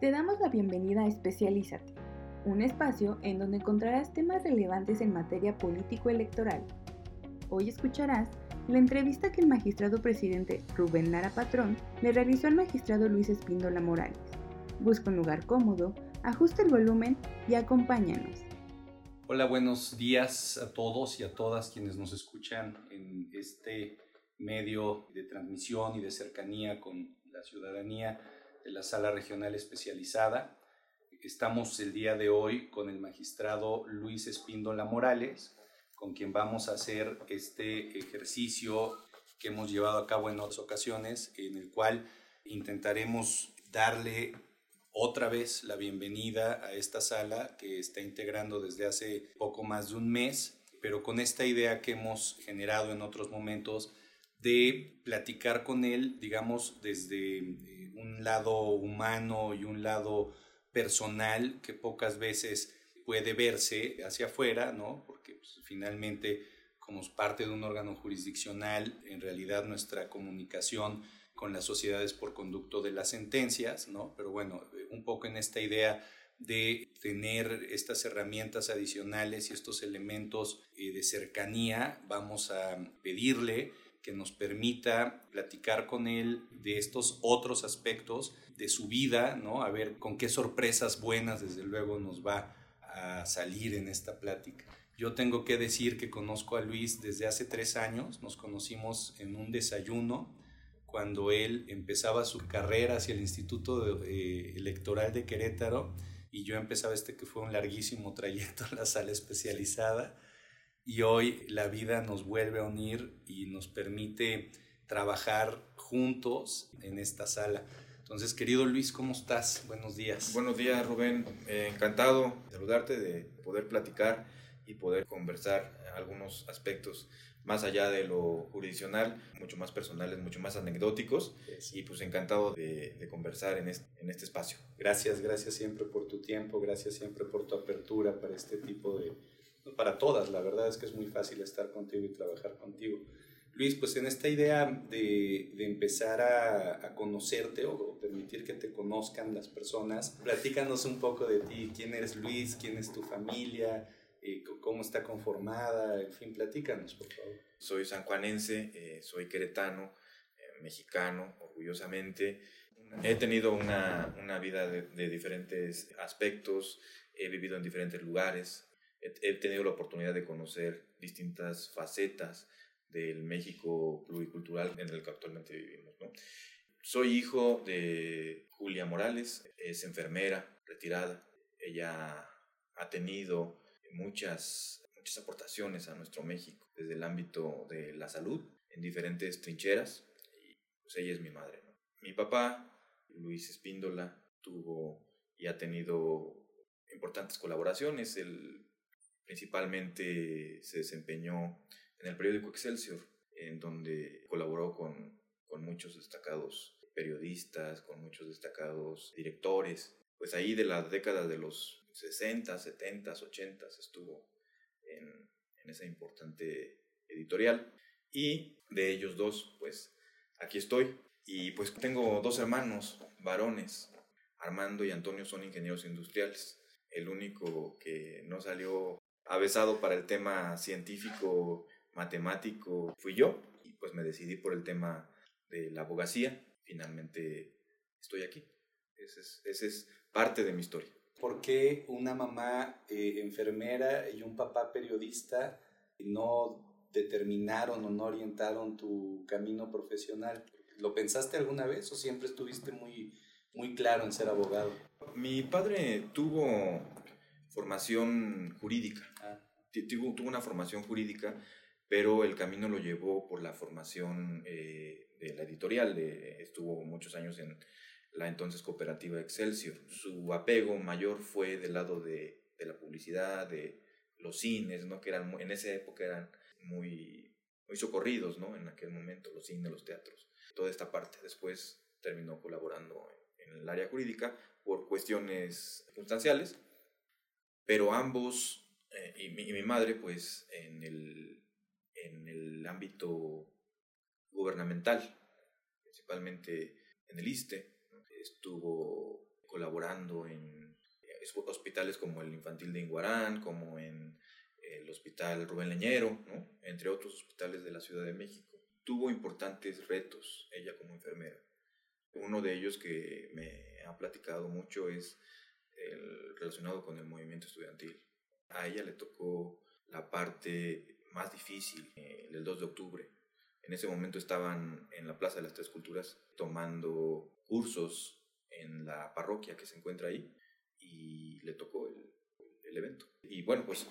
Te damos la bienvenida a Especialízate, un espacio en donde encontrarás temas relevantes en materia político-electoral. Hoy escucharás la entrevista que el magistrado presidente Rubén Lara Patrón le realizó al magistrado Luis Espíndola Morales. Busca un lugar cómodo, ajusta el volumen y acompáñanos. Hola, buenos días a todos y a todas quienes nos escuchan en este medio de transmisión y de cercanía con la ciudadanía de la Sala Regional Especializada. Estamos el día de hoy con el magistrado Luis Espíndola Morales, con quien vamos a hacer este ejercicio que hemos llevado a cabo en otras ocasiones, en el cual intentaremos darle otra vez la bienvenida a esta sala que está integrando desde hace poco más de un mes, pero con esta idea que hemos generado en otros momentos de platicar con él, digamos, desde eh, un lado humano y un lado personal que pocas veces puede verse hacia afuera, ¿no? Porque pues, finalmente, como parte de un órgano jurisdiccional, en realidad nuestra comunicación con las sociedades por conducto de las sentencias, ¿no? Pero bueno, eh, un poco en esta idea de tener estas herramientas adicionales y estos elementos eh, de cercanía, vamos a pedirle que nos permita platicar con él de estos otros aspectos de su vida, ¿no? A ver con qué sorpresas buenas, desde luego, nos va a salir en esta plática. Yo tengo que decir que conozco a Luis desde hace tres años, nos conocimos en un desayuno cuando él empezaba su carrera hacia el Instituto eh, Electoral de Querétaro y yo empezaba este que fue un larguísimo trayecto en la sala especializada y hoy la vida nos vuelve a unir y nos permite trabajar juntos en esta sala. Entonces, querido Luis, ¿cómo estás? Buenos días. Buenos días, Rubén. Eh, encantado de saludarte, de poder platicar y poder conversar algunos aspectos más allá de lo jurisdiccional, mucho más personales, mucho más anecdóticos. Y pues encantado de, de conversar en este, en este espacio. Gracias, gracias siempre por tu tiempo, gracias siempre por tu apertura para este tipo de, para todas, la verdad es que es muy fácil estar contigo y trabajar contigo. Luis, pues en esta idea de, de empezar a, a, conocerte o permitir que te conozcan las personas, platícanos un poco de ti, quién eres Luis, quién es tu familia, eh, cómo está conformada, en fin, platícanos, por favor. Soy sanjuanense, eh, soy queretano, eh, mexicano, orgullosamente. He tenido una, una vida de, de diferentes aspectos, he vivido en diferentes lugares, he, tenido la oportunidad de conocer distintas facetas del México pluricultural en el que actualmente vivimos. ¿no? Soy hijo de Julia Morales, es enfermera retirada. Ella ha tenido muchas, muchas aportaciones a nuestro México desde el ámbito de la salud en diferentes trincheras y pues ella es mi madre. ¿no? Mi papá, Luis Espíndola, tuvo y ha tenido importantes colaboraciones. El Principalmente se desempeñó en el periódico Excelsior, en donde colaboró con, con muchos destacados periodistas, con muchos destacados directores. Pues ahí de la década de los 60, 70, 80 estuvo en, en esa importante editorial. Y de ellos dos, pues aquí estoy. Y pues tengo dos hermanos varones, Armando y Antonio son ingenieros industriales. El único que no salió avesado para el tema científico, matemático, fui yo y pues me decidí por el tema de la abogacía. Finalmente estoy aquí. Esa es, ese es parte de mi historia. ¿Por qué una mamá eh, enfermera y un papá periodista no determinaron o no orientaron tu camino profesional? ¿Lo pensaste alguna vez o siempre estuviste muy, muy claro en ser abogado? Mi padre tuvo formación jurídica. Ah. Tuvo, tuvo, una formación jurídica, pero el camino lo llevó por la formación eh, de la editorial. estuvo muchos años en la entonces cooperativa Excelsior. Su apego mayor fue del lado de, de la publicidad, de los cines, ¿no? que eran, en esa época eran muy, muy socorridos ¿no? en aquel momento, los cines, los teatros. Toda esta parte. Después terminó colaborando en el área jurídica por cuestiones circunstanciales pero ambos, eh, y, mi, y, mi, madre, pues en el, en el ámbito gubernamental, principalmente en el ISTE, estuvo colaborando en hospitales como el Infantil de Inguarán, como en el Hospital Rubén Leñero, ¿no? entre otros hospitales de la Ciudad de México. Tuvo importantes retos ella como enfermera. Uno de ellos que me ha platicado mucho es el relacionado con el movimiento estudiantil. A ella le tocó la parte más difícil, eh, el 2 de octubre. En ese momento estaban en la Plaza de las Tres Culturas tomando cursos en la parroquia que se encuentra ahí y le tocó el, el evento. Y bueno, pues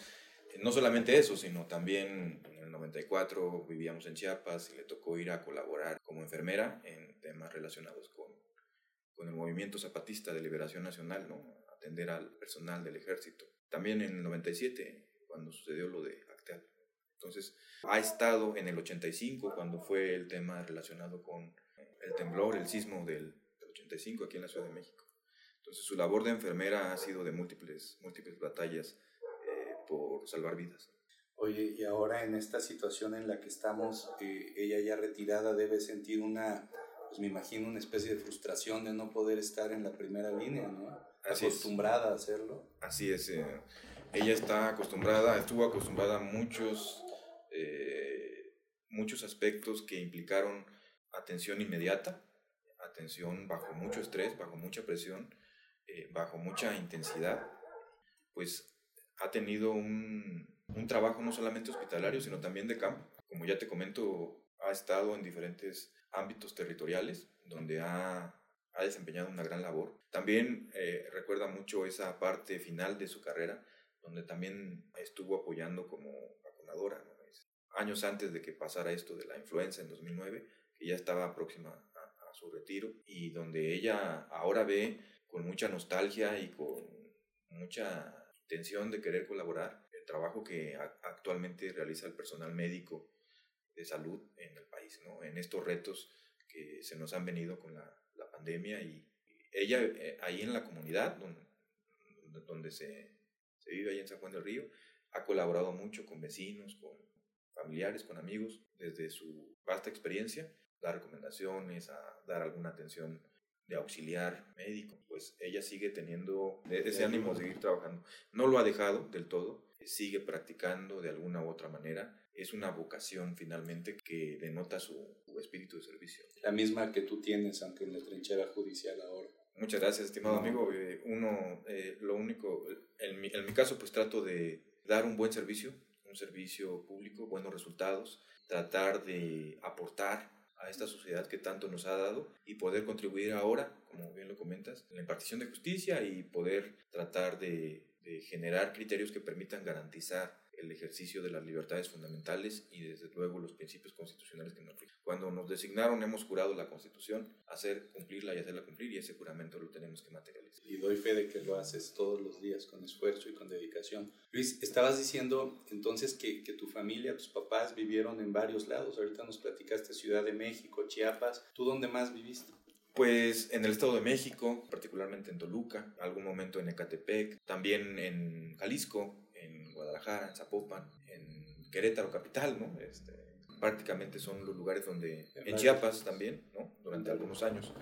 no solamente eso, sino también en el 94 vivíamos en Chiapas y le tocó ir a colaborar como enfermera en temas relacionados con, con el movimiento zapatista de liberación nacional, ¿no? Atender al personal del ejército. También en el 97, cuando sucedió lo de Acteal. Entonces, ha estado en el 85, cuando fue el tema relacionado con el temblor, el sismo del, 85 aquí en la Ciudad de México. Entonces, su labor de enfermera ha sido de múltiples, múltiples batallas eh, por salvar vidas. Oye, y ahora en esta situación en la que estamos, eh, ella ya retirada debe sentir una, pues me imagino, una especie de frustración de no poder estar en la primera línea, ¿no? Acostumbrada a hacerlo. Así es. Eh, ella está acostumbrada, estuvo acostumbrada a muchos, eh, muchos aspectos que implicaron atención inmediata, atención bajo mucho estrés, bajo mucha presión, eh, bajo mucha intensidad. Pues ha tenido un, un trabajo no solamente hospitalario, sino también de campo. Como ya te comento, ha estado en diferentes ámbitos territoriales donde ha ha desempeñado una gran labor. También eh, recuerda mucho esa parte final de su carrera, donde también estuvo apoyando como vacunadora, años antes de que pasara esto de la influenza en 2009, que ya estaba próxima a, su retiro, y donde ella ahora ve con mucha nostalgia y con mucha intención de querer colaborar el trabajo que actualmente realiza el personal médico de salud en el país, ¿no? en estos retos que se nos han venido con la pandemia y ella eh, ahí en la comunidad donde, donde se, se, vive ahí en San Juan del Río, ha colaborado mucho con vecinos, con familiares, con amigos, desde su vasta experiencia, dar recomendaciones, a dar alguna atención de auxiliar médico, pues ella sigue teniendo ese ánimo de seguir trabajando. No lo ha dejado del todo, sigue practicando de alguna u otra manera. Es una vocación finalmente que denota su, espíritu de servicio. La misma que tú tienes, en la trinchera judicial ahora. Muchas gracias, estimado amigo. Eh, uno, eh, lo único, en mi, en mi caso, pues trato de dar un buen servicio, un servicio público, buenos resultados, tratar de aportar a esta sociedad que tanto nos ha dado y poder contribuir ahora, como bien lo comentas, en la impartición de justicia y poder tratar de de generar criterios que permitan garantizar el ejercicio de las libertades fundamentales y desde luego los principios constitucionales que nos rigen. Cuando nos designaron hemos jurado la Constitución, hacer cumplirla y hacerla cumplir y ese juramento lo tenemos que materializar. Y doy fe de que lo haces todos los días con esfuerzo y con dedicación. Luis, estabas diciendo entonces que, que tu familia, tus papás vivieron en varios lados. Ahorita nos platicaste Ciudad de México, Chiapas. ¿Tú dónde más viviste? Pues en el Estado de México, particularmente en Toluca, algún momento en Ecatepec, también en Jalisco, Guadalajara, en Zapopan, en Querétaro capital, ¿no? Este, prácticamente son los lugares donde, en Chiapas también, ¿no? Durante algunos años.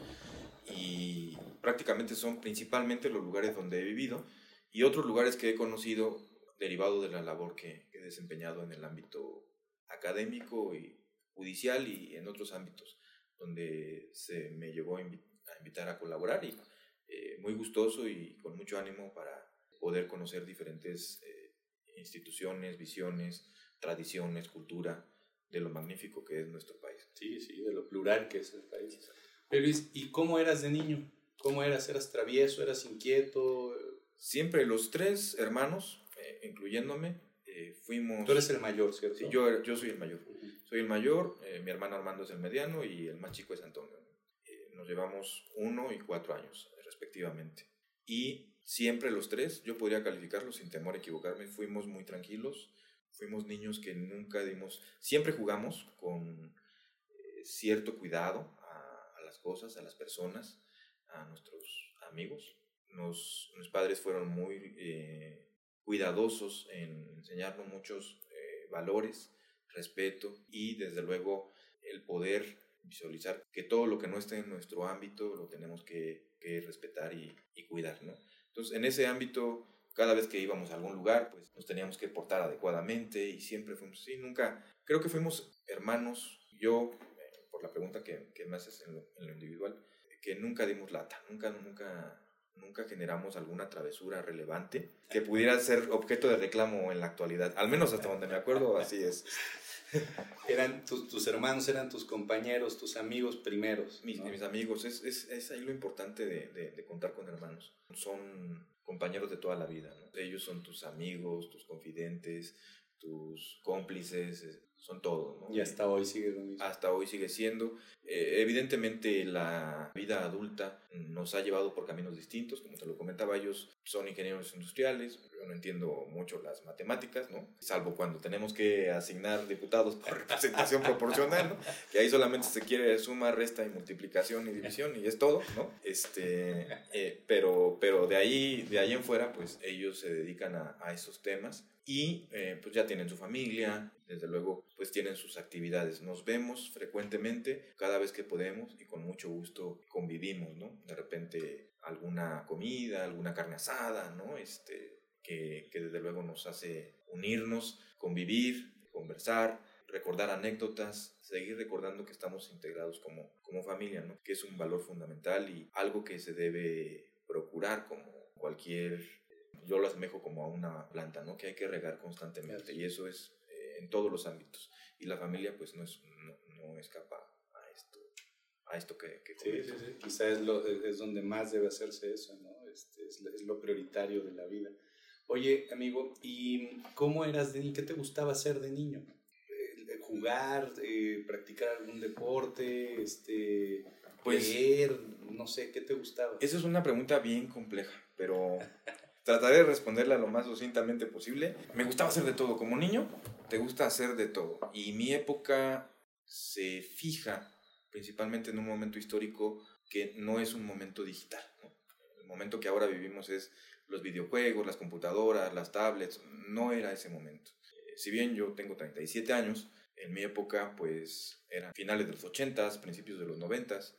Y prácticamente son principalmente los lugares donde he vivido y otros lugares que he conocido derivado de la labor que he desempeñado en el ámbito académico y judicial y en otros ámbitos donde se me llevó a, invitar a colaborar y eh, muy gustoso y con mucho ánimo para poder conocer diferentes eh, instituciones, visiones, tradiciones, cultura de lo magnífico que es nuestro país. Sí, sí, de lo plural que es el país. Pero Luis, ¿y cómo eras de niño? ¿Cómo eras? ¿Eras travieso? ¿Eras inquieto? Siempre los tres hermanos, eh, incluyéndome, fuimos... Tú eres el mayor, ¿cierto? Sí, yo, yo soy el mayor. Soy el mayor, eh, mi hermano Armando es el mediano y el más chico es Antonio. Eh, nos llevamos uno y cuatro años, respectivamente. Y siempre los tres, yo podría calificarlos sin temor a equivocarme, fuimos muy tranquilos, fuimos niños que nunca dimos, siempre jugamos con eh, cierto cuidado a, a, las cosas, a las personas, a nuestros amigos. Nos, mis padres fueron muy cuidadosos en enseñarnos muchos valores respeto y desde luego el poder visualizar que todo lo que no esté en nuestro ámbito lo tenemos que, que respetar y, y cuidar, ¿no? Entonces, en ese ámbito, cada vez que íbamos a algún lugar, pues nos teníamos que portar adecuadamente y siempre fuimos así, nunca, creo que fuimos hermanos, yo, eh, por la pregunta que, que me haces en lo, en lo individual, que nunca dimos lata, nunca, nunca nunca generamos alguna travesura relevante que pudiera ser objeto de reclamo en la actualidad. Al menos hasta donde me acuerdo, así es. eran tus, tus, hermanos, eran tus compañeros, tus amigos primeros. Mis, mis amigos, es, es, es, ahí lo importante de, de, de, contar con hermanos. Son compañeros de toda la vida. ¿no? Ellos son tus amigos, tus confidentes, tus cómplices, son todo. ¿no? Y hasta hoy sigue lo mismo. Hasta hoy sigue siendo. Eh, evidentemente la vida adulta nos ha llevado por caminos distintos, como te lo comentaba, ellos son ingenieros industriales, yo no entiendo mucho las matemáticas, ¿no? Salvo cuando tenemos que asignar diputados por representación proporcional, ¿no? Que ahí solamente se quiere suma, resta y multiplicación y división y es todo, ¿no? Este, eh, pero, pero de ahí, de ahí en fuera, pues ellos se dedican a, a esos temas y eh, pues ya tienen su familia, desde luego pues tienen sus actividades. Nos vemos frecuentemente cada vez que podemos y con mucho gusto convivimos, ¿no? De repente alguna comida, alguna carne asada, ¿no? Este, que, que desde luego nos hace unirnos, convivir, conversar, recordar anécdotas, seguir recordando que estamos integrados como, como familia, ¿no? Que es un valor fundamental y algo que se debe procurar como cualquier yo lo asemejo como a una planta, ¿no? Que hay que regar constantemente y eso es en todos los ámbitos. Y la familia pues no, es, no, no escapa a esto, a esto que... que sí, sí, sí, quizá es, lo, es donde más debe hacerse eso, ¿no? Este, es, es lo prioritario de la vida. Oye, amigo, ¿y cómo eras de niño? ¿Qué te gustaba hacer de niño? Eh, ¿Jugar? Eh, ¿Practicar algún deporte? Este, pues, leer? No sé, ¿qué te gustaba? Esa es una pregunta bien compleja, pero trataré de responderla lo más sucintamente posible. Me gustaba hacer de todo. Como niño, te gusta hacer de todo. Y mi época se fija principalmente en un momento histórico que no es un momento digital. ¿no? El momento que ahora vivimos es los videojuegos, las computadoras, las tablets. No era ese momento. Eh, si bien yo tengo 37 años, en mi época pues eran finales de los 80s, principios de los 90s,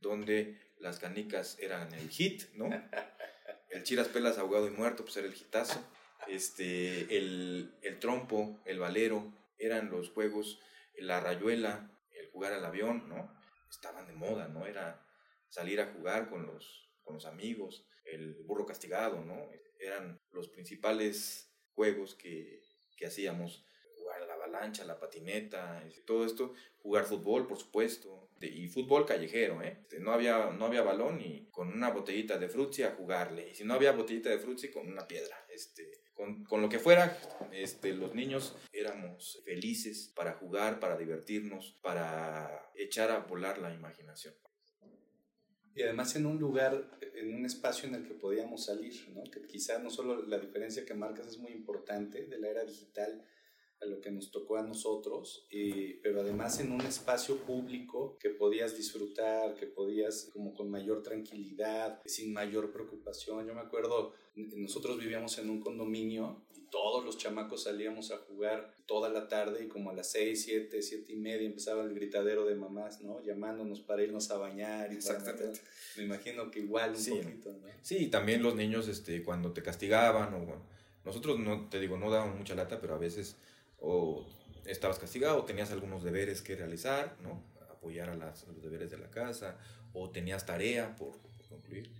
donde las canicas eran el hit, ¿no? el chiras pelas ahogado y muerto, pues era el hitazo. Este, el, el trompo, el valero, eran los juegos, la rayuela, el jugar al avión, ¿no? Estaban de moda, ¿no? Era salir a jugar con los, con los amigos, el burro castigado, ¿no? Eran los principales juegos que, que hacíamos jugar la avalancha, la patineta, todo esto, jugar fútbol, por supuesto, y fútbol callejero, ¿eh? No había, no había balón y con una botellita de frutzi a jugarle, y si no había botellita de frutzi, con una piedra, este, con, con, lo que fuera, este, los niños éramos felices para jugar, para divertirnos, para echar a volar la imaginación. Y además en un lugar, en un espacio en el que podíamos salir, ¿no? Que quizá no solo la diferencia que marcas es muy importante de la era digital, a lo que nos tocó a nosotros, eh, pero además en un espacio público que podías disfrutar, que podías como con mayor tranquilidad, sin mayor preocupación. Yo me acuerdo, nosotros vivíamos en un condominio y todos los chamacos salíamos a jugar toda la tarde y como a las 6, 7, 7 y media empezaba el gritadero de mamás, ¿no? Llamándonos para irnos a bañar. Y Exactamente. Para me imagino que igual un sí, poquito, ¿no? Sí, también los niños este, cuando te castigaban o bueno, nosotros no, te digo, no daban mucha lata, pero a veces o estabas castigado, o tenías algunos deberes que realizar, ¿no? apoyar a, las, a los deberes de la casa, o tenías tarea por, por, concluir,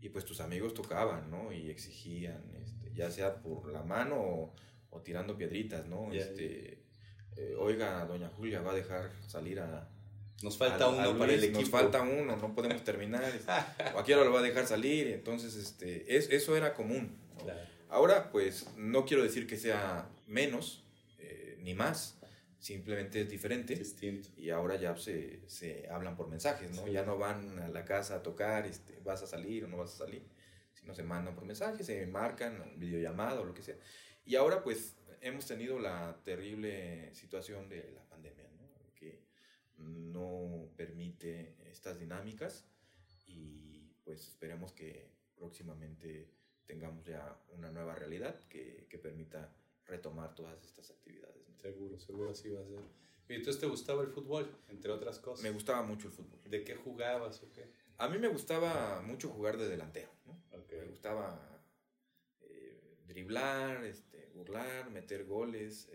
y pues tus amigos tocaban, ¿no? Y exigían, este, ya sea por la mano o, o tirando piedritas, ¿no? Ya, este, eh, oiga, doña Julia va a dejar salir a... Nos falta a- uno a Luis, para el equipo. Nos falta uno, no podemos terminar. o aquí ahora lo va a dejar salir, entonces este, es, eso era común. ¿no? Claro. Ahora, pues no quiero decir que sea menos ni más, simplemente es diferente. Distinto. Y ahora ya se, se hablan por mensajes, ¿no? Sí. Ya no van a la casa a tocar, este, vas a salir o no vas a salir, sino se mandan por mensajes, se marcan, videollamada o lo que sea. Y ahora, pues, hemos tenido la terrible situación de la pandemia, ¿no? Que no permite estas dinámicas y pues esperemos que próximamente tengamos ya una nueva realidad que, que permita retomar todas estas actividades. ¿no? Seguro, seguro así va a ser. ¿Y entonces te gustaba el fútbol, entre otras cosas? Me gustaba mucho el fútbol. ¿De qué jugabas o qué? A mí me gustaba mucho jugar de delantero, ¿no? Me gustaba eh, driblar, este, burlar, meter goles,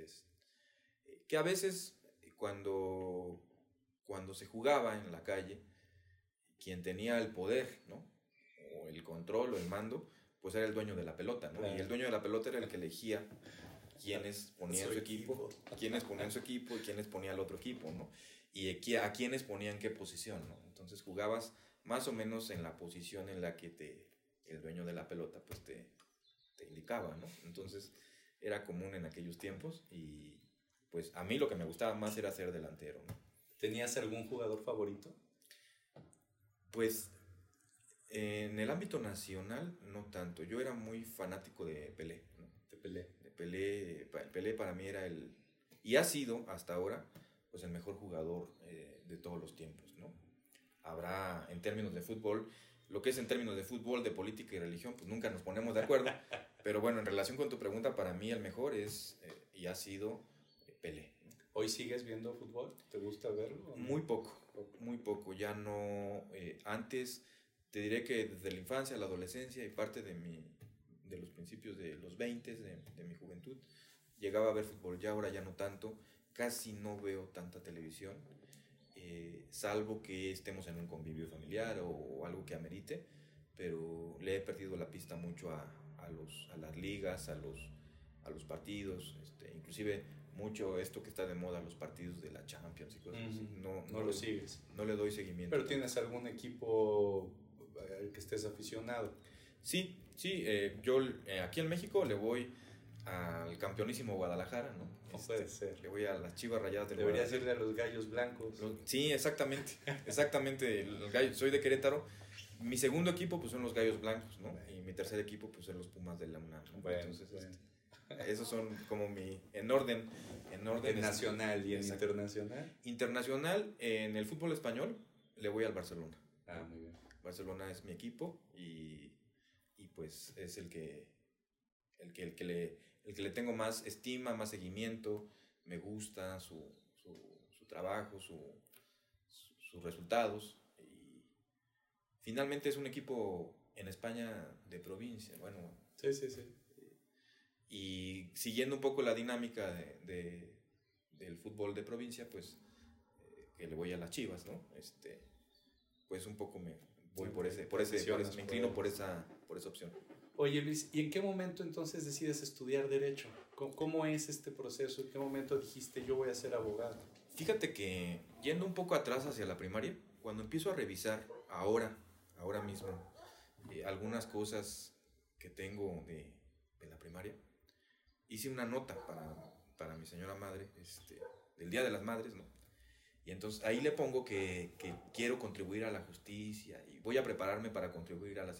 que a veces cuando, cuando se jugaba en la calle, quien tenía el poder, ¿no? O el control o el mando, pues era el dueño de la pelota, ¿no? Y el dueño de la pelota era el que elegía quiénes ponían su, equipo, quiénes ponían su equipo y quiénes ponía el otro equipo, ¿no? Y a quiénes ponían qué posición, ¿no? Entonces jugabas más o menos en la posición en la que te, el dueño de la pelota pues te, te indicaba, ¿no? Entonces era común en aquellos tiempos y pues a mí lo que me gustaba más era ser delantero, ¿no? ¿Tenías algún jugador favorito? Pues en el ámbito nacional no tanto, yo era muy fanático de Pelé, ¿no? De Pelé. Pelé, Pelé para mí era el, y ha sido hasta ahora pues el mejor jugador eh, de todos los tiempos, ¿no? Habrá en términos de fútbol, lo que es en términos de fútbol, de política y religión, pues nunca nos ponemos de acuerdo, pero bueno, en relación con tu pregunta, para mí el mejor es eh, y ha sido eh, Pelé. ¿Hoy sigues viendo fútbol? ¿Te gusta verlo? Muy poco, muy poco, ya no, antes te diré que desde la infancia, la adolescencia y parte de, mi, de los principios de los 20, de, de mi juventud, llegaba a ver fútbol, ya ahora ya no tanto casi no veo tanta televisión, eh, salvo que estemos en un convivio familiar o, algo que amerite, pero le he perdido la pista mucho a, a, los, a las ligas, a los, a los partidos, este, inclusive mucho esto que está de moda, los partidos de la Champions y cosas así. No, no, lo sigues. No le doy seguimiento. ¿Pero tienes algún equipo al que estés aficionado? Sí, sí. Eh, yo eh, aquí en México le voy al campeonísimo Guadalajara, ¿no? No puede este, ser. Le voy a las chivas rayadas del Debería serle a los gallos blancos. sí, exactamente. Exactamente. El gallo, soy de Querétaro. Mi segundo equipo pues son los gallos blancos, ¿no? Y mi tercer equipo pues son los Pumas de la UNAM. Entonces, este, esos son como mi. En orden. En orden. nacional y en internacional. Internacional, en el fútbol español, le voy al Barcelona. Ah, muy bien. Barcelona es mi equipo y pues es el que el que, el que, le, el que le tengo más estima, más seguimiento, me gusta su, su, su trabajo, su, sus resultados. Y finalmente es un equipo en España de provincia, bueno. Sí, sí, sí. Y siguiendo un poco la dinámica de, del fútbol de provincia, pues eh, que le voy a las Chivas, ¿no? Este, pues un poco me voy por ese, por ese, por ese me inclino por esa, por esa opción. Oye Luis, ¿y en qué momento entonces decides estudiar derecho? ¿Cómo, es este proceso? ¿En qué momento dijiste yo voy a ser abogado? Fíjate que yendo un poco atrás hacia la primaria, cuando empiezo a revisar ahora, ahora mismo, eh, algunas cosas que tengo de, de, la primaria, hice una nota para, para mi señora madre, este, del Día de las Madres, ¿no? Y entonces ahí le pongo que, que, quiero contribuir a la justicia y voy a prepararme para contribuir a la,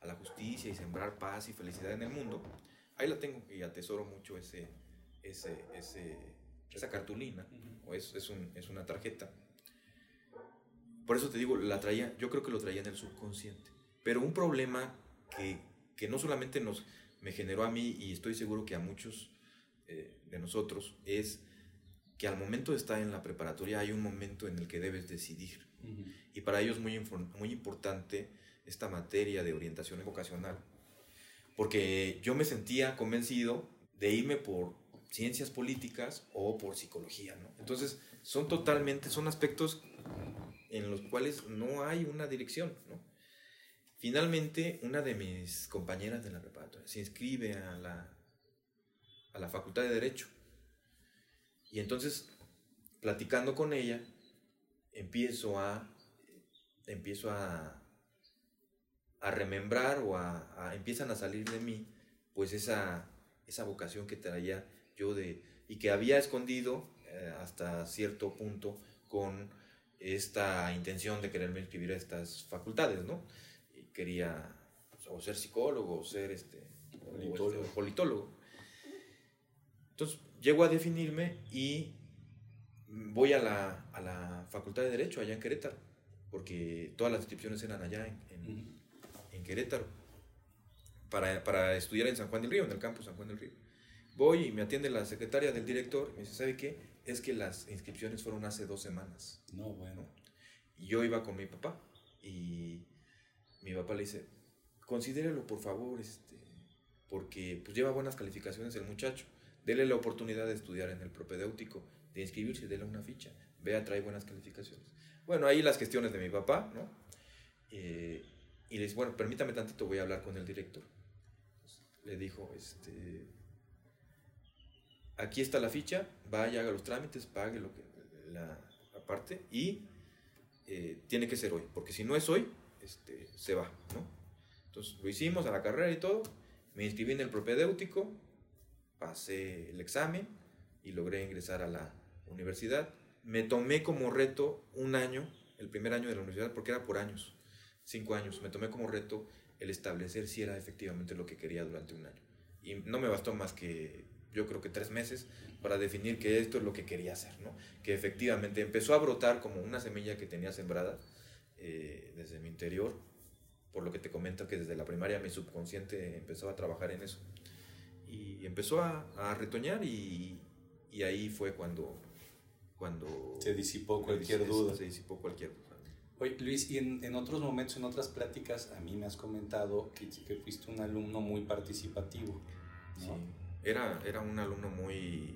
a la justicia y sembrar paz y felicidad en el mundo, ahí la tengo y atesoro mucho ese, ese, ese esa cartulina, o es, es, un, es, una tarjeta. Por eso te digo, la traía, yo creo que lo traía en el subconsciente. Pero un problema que, que no solamente nos, me generó a mí y estoy seguro que a muchos eh, de nosotros es que al momento de estar en la preparatoria hay un momento en el que debes decidir. Y para ello es muy, muy importante esta materia de orientación vocacional, porque yo me sentía convencido de irme por ciencias políticas o por psicología, ¿no? Entonces, son totalmente, son aspectos en los cuales no hay una dirección, ¿no? Finalmente, una de mis compañeras de la preparatoria se inscribe a la, a la Facultad de Derecho. Y entonces, platicando con ella, empiezo a, empiezo a, a remembrar o a, empiezan a salir de mí, pues esa, esa vocación que traía yo de, y que había escondido eh, hasta cierto punto con esta intención de quererme inscribir a estas facultades, ¿no? Y quería o ser psicólogo o ser este, politólogo. politólogo. Entonces, llego a definirme y voy a la, a la Facultad de Derecho allá en Querétaro, porque todas las inscripciones eran allá en, Querétaro para, para, estudiar en San Juan del Río, en el campus San Juan del Río. Voy y me atiende la secretaria del director y me dice, ¿sabe qué? Es que las inscripciones fueron hace dos semanas. No, bueno. Y yo iba con mi papá Y mi papá le dice, considérelo por favor, este, porque pues lleva buenas calificaciones el muchacho. Dele la oportunidad de estudiar en el propedéutico, de inscribirse, dele una ficha. Vea, trae buenas calificaciones. Bueno, ahí las gestiones de mi papá, ¿no? Eh, y le dice, bueno, permítame tantito, voy a hablar con el director. le dijo, este, aquí está la ficha, vaya, haga los trámites, pague lo que, la, parte y eh, tiene que ser hoy, porque si no es hoy, este, se va, ¿no? Entonces lo hicimos a la carrera y todo, me inscribí en el propedéutico, pasé el examen y logré ingresar a la universidad. Me tomé como reto un año, el primer año de la universidad, porque era por años, cinco años, me tomé como reto el establecer si era efectivamente lo que quería durante un año. Y no me bastó más que yo creo que tres meses para definir que esto es lo que quería hacer, ¿no? Que efectivamente empezó a brotar como una semilla que tenía sembrada eh, desde mi interior, por lo que te comento que desde la primaria mi subconsciente empezó a trabajar en eso. Y empezó a, a retoñar y, y, ahí fue cuando... cuando se disipó cualquier duda. Se disipó cualquier duda. Oye, Luis, y en, en, otros momentos, en otras pláticas, a mí me has comentado que, que fuiste un alumno muy participativo. ¿no? Sí era, era un alumno muy...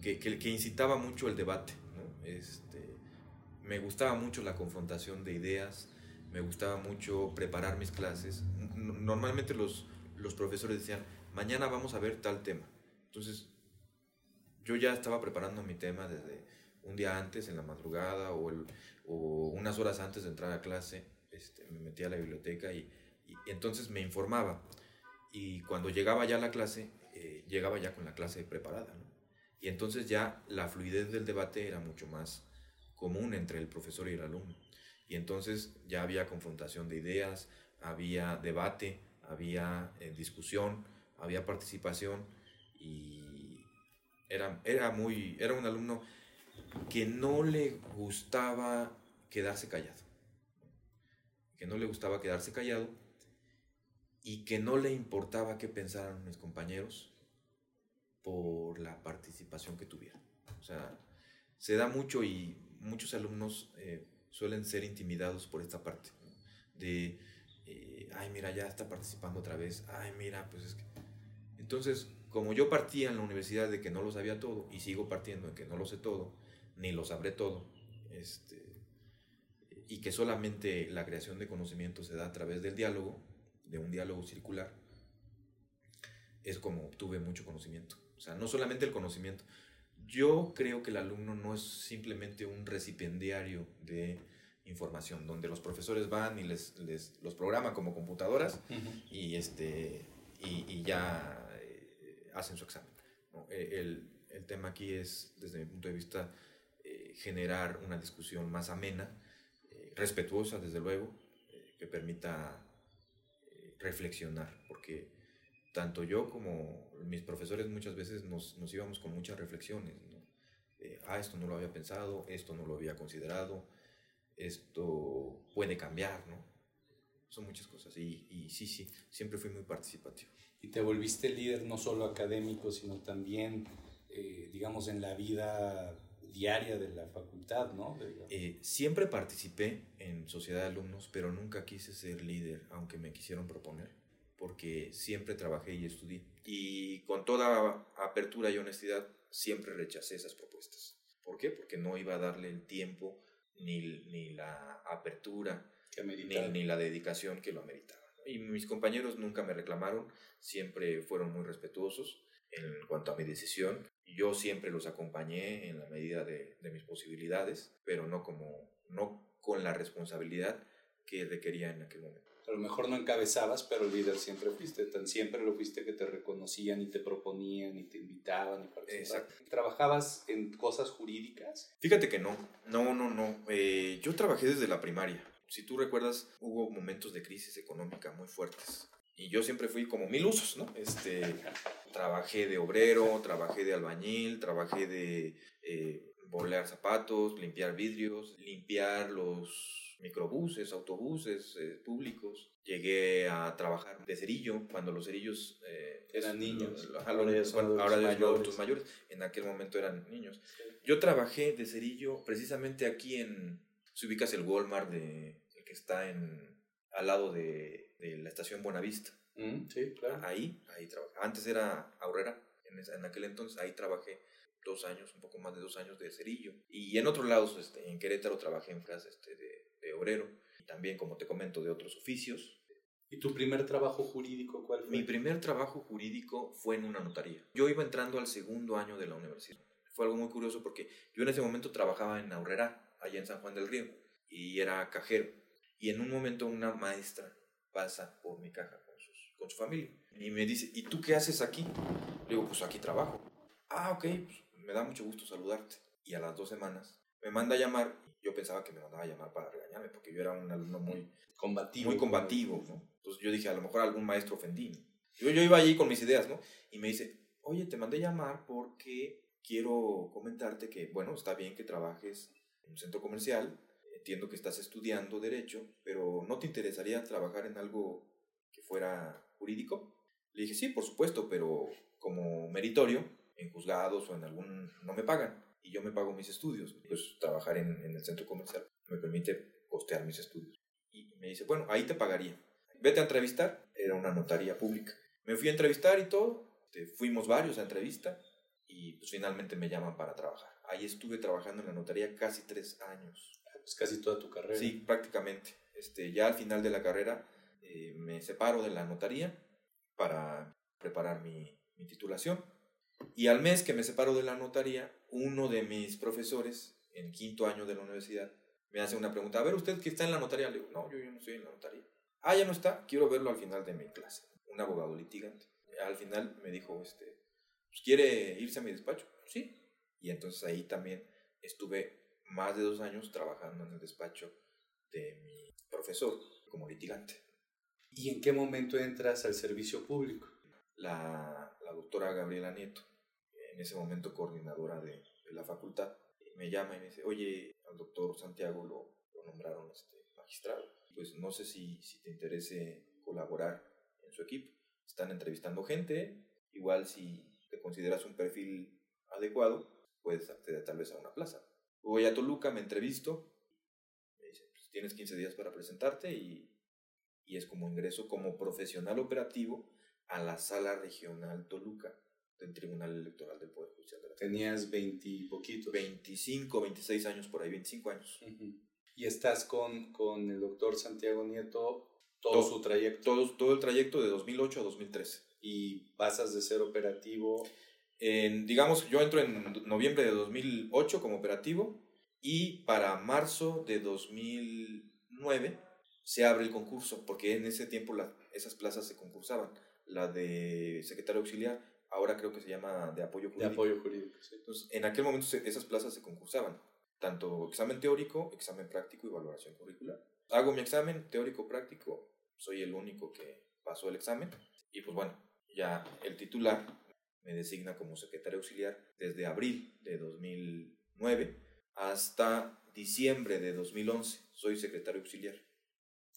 que, que, incitaba mucho el debate, ¿no? Este, me gustaba mucho la confrontación de ideas, me gustaba mucho preparar mis clases. Normalmente los, los profesores decían, mañana vamos a ver tal tema. Entonces, yo ya estaba preparando mi tema desde un día antes, en la madrugada, o, o unas horas antes de entrar a clase, este, me metía a la biblioteca y, y, entonces me informaba. Y cuando llegaba ya a la clase, eh, llegaba ya con la clase preparada. Y entonces ya la fluidez del debate era mucho más común entre el profesor y el alumno. Y entonces ya había confrontación de ideas, había debate, había eh, discusión, había participación y era, era, muy, era un alumno que no le gustaba quedarse callado. Que no le gustaba quedarse callado y que no le importaba qué pensaran mis compañeros por la participación que tuvieran. O sea, se da mucho y muchos alumnos eh, suelen ser intimidados por esta parte, de, eh, ay, mira, ya está participando otra vez, ay, mira, pues es que... Entonces, como yo partía en la universidad de que no lo sabía todo y sigo partiendo en que no lo sé todo, ni lo sabré todo, este, y que solamente la creación de conocimiento se da a través del diálogo, de un diálogo circular, es como tuve mucho conocimiento. O sea, no solamente el conocimiento. Yo creo que el alumno no es simplemente un recipiendario de información, donde los profesores van y les, les los programan como computadoras y, este, y, ya eh, hacen su examen. E, el, el, tema aquí es, desde mi punto de vista, eh, generar una discusión más amena, eh, respetuosa, desde luego, que permita reflexionar, porque tanto yo como mis profesores muchas veces nos, nos íbamos con muchas reflexiones, ¿no? ah, esto no lo había pensado, esto no lo había considerado, esto puede cambiar, ¿no? Son muchas cosas y, y sí, sí, siempre fui muy participativo. Y te volviste líder no solo académico, sino también, eh, digamos, en la vida diaria de la facultad, ¿no? Eh, siempre participé en sociedad de alumnos, pero nunca quise ser líder, aunque me quisieron proponer, porque siempre trabajé y estudié. Y con toda apertura y honestidad, siempre rechacé esas propuestas. ¿Por qué? Porque no iba a darle el tiempo ni, ni la apertura ni, ni, la dedicación que lo ameritaba. Y mis compañeros nunca me reclamaron, siempre fueron muy respetuosos en cuanto a mi decisión. Yo siempre los acompañé en la medida de, de mis posibilidades, pero no, como, no con la responsabilidad que requería en aquel momento. A lo mejor no encabezabas, pero líder siempre fuiste, tan siempre lo fuiste que te reconocían y te proponían y te invitaban y participaban. ¿Trabajabas en cosas jurídicas? Fíjate que no, no, no, no. Eh, yo trabajé desde la primaria. Si tú recuerdas, hubo momentos de crisis económica muy fuertes y yo siempre fui como mil usos, ¿no? Este, trabajé de obrero, trabajé de albañil, trabajé de eh, bolear zapatos, limpiar vidrios, limpiar los microbuses, autobuses eh, públicos. Llegué a trabajar de cerillo cuando los cerillos eh, eran niños. ahora ya son adultos, mayores. En aquel momento eran niños. Yo trabajé de cerillo precisamente aquí en. Si ubicas el Walmart de que está en, al lado de, de la estación Buenavista. Mm, sí, claro. Ahí, ahí trabajé. Antes era Aurrera, en, esa- en aquel entonces ahí trabajé dos años, un poco más de dos años de cerillo. Y en otros lados, este, en Querétaro trabajé en casa este, de, de obrero. Y también, como te comento, de otros oficios. ¿Y tu primer trabajo jurídico cuál fue? Mi primer trabajo jurídico fue en una notaría. Yo iba entrando al segundo año de la universidad. Fue algo muy curioso porque yo en ese momento trabajaba en Aurrera, allá en San Juan del Río, y era cajero. Y en un momento una maestra pasa por mi caja con, sus- con su familia y me dice, ¿y tú qué haces aquí? Le digo, pues aquí trabajo. Ah, ok, pues me da mucho gusto saludarte. Y a las dos semanas me manda a llamar. Yo pensaba que me mandaba a llamar para regañarme porque yo era un alumno muy, Combativo. muy combativo, ¿no? Entonces yo dije, a lo mejor algún maestro ofendí. ¿no? Yo, yo iba allí con mis ideas, ¿no? Y me dice, oye, te mandé llamar porque quiero comentarte que, bueno, está bien que trabajes en un centro comercial, entiendo que estás estudiando derecho, pero ¿no te interesaría trabajar en algo que fuera jurídico? Le dije, sí, por supuesto, pero como meritorio, en juzgados o en algún... no me pagan y yo me pago mis estudios. Pues trabajar en, en el centro comercial me permite costear mis estudios. Y me dice, bueno, ahí te pagaría. Vete a entrevistar. Era una notaría pública. Me fui a entrevistar y todo. Este, fuimos varios a entrevista y pues finalmente me llaman para trabajar. Ahí estuve trabajando en la notaría casi tres años. Pues casi toda tu carrera. Sí, prácticamente. Este, ya al final de la carrera eh, me separo de la notaría para preparar mi, mi titulación. Y al mes que me separo de la notaría, uno de mis profesores en quinto año de la universidad me hace una pregunta. A ver, ¿usted que está en la notaría? Le digo, no, yo, yo no estoy en la notaría. Ah, ya no está, quiero verlo al final de mi clase. Un abogado litigante. Al final me dijo, este, pues, ¿quiere irse a mi despacho? Sí. Y entonces ahí también estuve más de dos años trabajando en el despacho de mi profesor como litigante. ¿Y en qué momento entras al servicio público? La, la doctora Gabriela Nieto, en ese momento coordinadora de, de la facultad, me llama y me dice, oye, al doctor Santiago lo, lo nombraron este, magistrado. Pues no sé si, si te interese colaborar en su equipo. Están entrevistando gente, igual si te consideras un perfil adecuado, puedes acceder tal vez a una plaza. Voy a Toluca, me entrevisto, me dice, pues tienes 15 días para presentarte y, y es como ingreso como profesional operativo a la sala regional Toluca del Tribunal Electoral del Poder Judicial de la Tenías veintipoquitos. 25, 26 años por ahí, 25 años. Y estás con, con el doctor Santiago Nieto todo, Todo. su trayecto. Todo, todo el trayecto de 2008 a 2013. Y pasas de ser operativo. En, digamos, yo entro en noviembre de 2008 como operativo y para marzo de 2009 se abre el concurso, porque en ese tiempo la- esas plazas se concursaban. La de secretario auxiliar, ahora creo que se llama de apoyo De jurídico. apoyo jurídico. sí. Entonces, en aquel momento se- esas plazas se concursaban, tanto examen teórico, examen práctico y valoración curricular. Hago mi examen teórico práctico, soy el único que pasó el examen y pues bueno, ya el titular me designa como secretario auxiliar desde abril de 2009 hasta diciembre de 2011. Soy secretario auxiliar.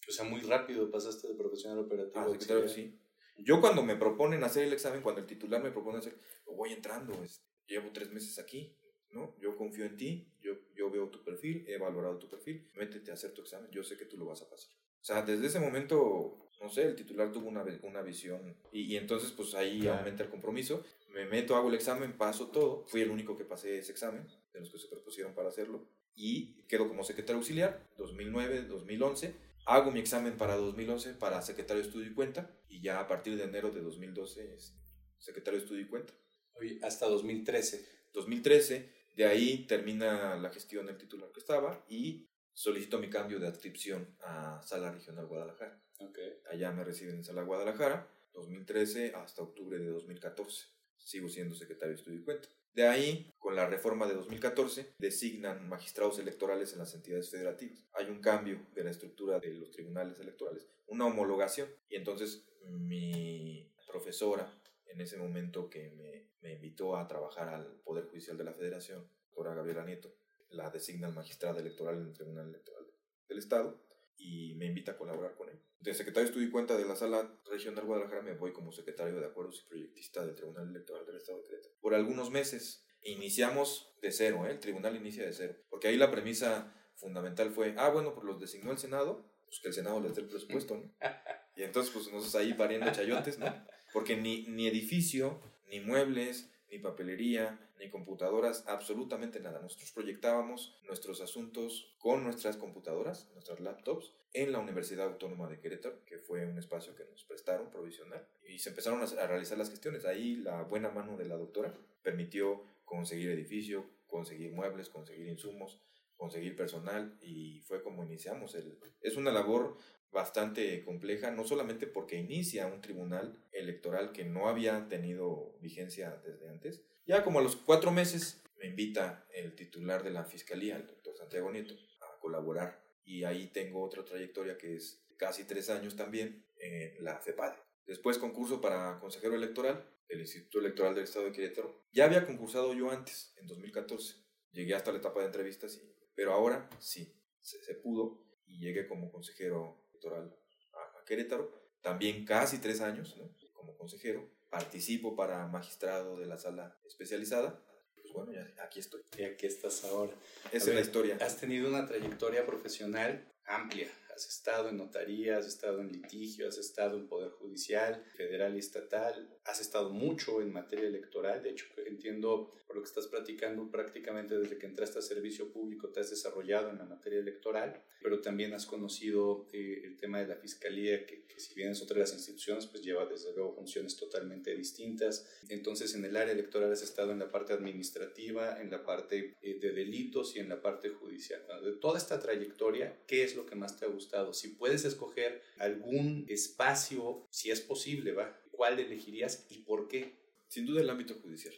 O sea, muy rápido pasaste de profesional operativo. Ah, a secretario, sí. Yo cuando me proponen hacer el examen, cuando el titular me propone hacer, voy entrando, es- llevo tres meses aquí, ¿no? Yo confío en ti, yo, yo veo tu perfil, he valorado tu perfil, métete a hacer tu examen, yo sé que tú lo vas a pasar. O sea, desde ese momento, no sé, el titular tuvo una, una visión y, y entonces pues ahí Claro. aumenta el compromiso, me meto, hago el examen, paso todo, fui el único que pasé ese examen, de los que se propusieron para hacerlo, y quedo como secretario auxiliar, 2009, 2011, Hago mi examen para 2011 para secretario de estudio y cuenta y ya a partir de enero de 2012 es secretario de estudio y cuenta. Oye, hasta 2013. 2013, de ahí termina la gestión del titular que estaba y solicito mi cambio de adscripción a Sala Regional Guadalajara. Ok. Allá me reciben en Sala Guadalajara, 2013 hasta octubre de 2014. Sigo siendo secretario de estudio y cuenta. De ahí, con la reforma de 2014, designan magistrados electorales en las entidades federativas. Hay un cambio de la estructura de los tribunales electorales, una homologación. Y entonces mi profesora, en ese momento que me, me invitó a trabajar al Poder Judicial de la Federación, doctora Gabriela Nieto, la designa magistrada electoral en el Tribunal Electoral del Estado y me invita a colaborar con él. De secretario Estudio y Cuenta de la Sala Regional Guadalajara me voy como secretario de Acuerdos y proyectista del Tribunal Electoral del Estado de Querétaro. Por algunos meses iniciamos de cero, ¿eh? el tribunal inicia de cero, porque ahí la premisa fundamental fue, ah, bueno, pues los designó el Senado, pues que el Senado les dé el presupuesto, ¿no? Y entonces, pues nosotros ahí pariendo chayotes, ¿no? Porque ni, ni edificio, ni muebles, ni papelería, ni computadoras, absolutamente nada. Nosotros proyectábamos nuestros asuntos con nuestras computadoras, nuestras laptops, en la Universidad Autónoma de Querétaro, que fue un espacio que nos prestaron provisional, y se empezaron a, realizar las gestiones. Ahí la buena mano de la doctora permitió conseguir edificio, conseguir muebles, conseguir insumos, conseguir personal, y fue como iniciamos. El, es una labor bastante compleja, no solamente porque inicia un tribunal electoral que no había tenido vigencia desde antes. Ya como a los cuatro meses me invita el titular de la Fiscalía, el doctor Santiago Nieto, a colaborar. Y ahí tengo otra trayectoria que es casi tres años también en la CEPADE. Después concurso para consejero electoral del Instituto Electoral del Estado de Querétaro. Ya había concursado yo antes, en 2014. Llegué hasta la etapa de entrevistas, pero ahora sí, se, se pudo y llegué como consejero electoral a, Querétaro, también casi tres años como consejero, participo para magistrado de la sala especializada, pues bueno, ya aquí estoy. Y aquí estás ahora. Esa es la historia. Has tenido una trayectoria profesional amplia, has estado en notaría, has estado en litigio, has estado en poder judicial, federal y estatal, has estado mucho en materia electoral, de hecho entiendo por lo que estás platicando prácticamente desde que entraste a servicio público te has desarrollado en la materia electoral, pero también has conocido eh, el tema de la fiscalía, que, si bien es otra de las instituciones, pues lleva desde luego funciones totalmente distintas. Entonces en el área electoral has estado en la parte administrativa, en la parte eh, de delitos y en la parte judicial. De toda esta trayectoria, ¿qué es lo que más te ha gustado? Si puedes escoger algún espacio, si es posible, ¿va? ¿Cuál elegirías y por qué? Sin duda el ámbito judicial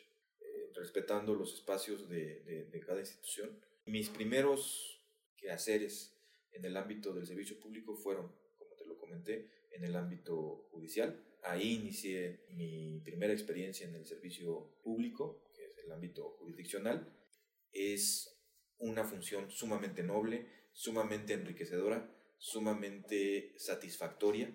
respetando los espacios de, de, cada institución. Mis primeros quehaceres en el ámbito del servicio público fueron, como te lo comenté, en el ámbito judicial. Ahí inicié mi primera experiencia en el servicio público, que es el ámbito jurisdiccional. Es una función sumamente noble, sumamente enriquecedora, sumamente satisfactoria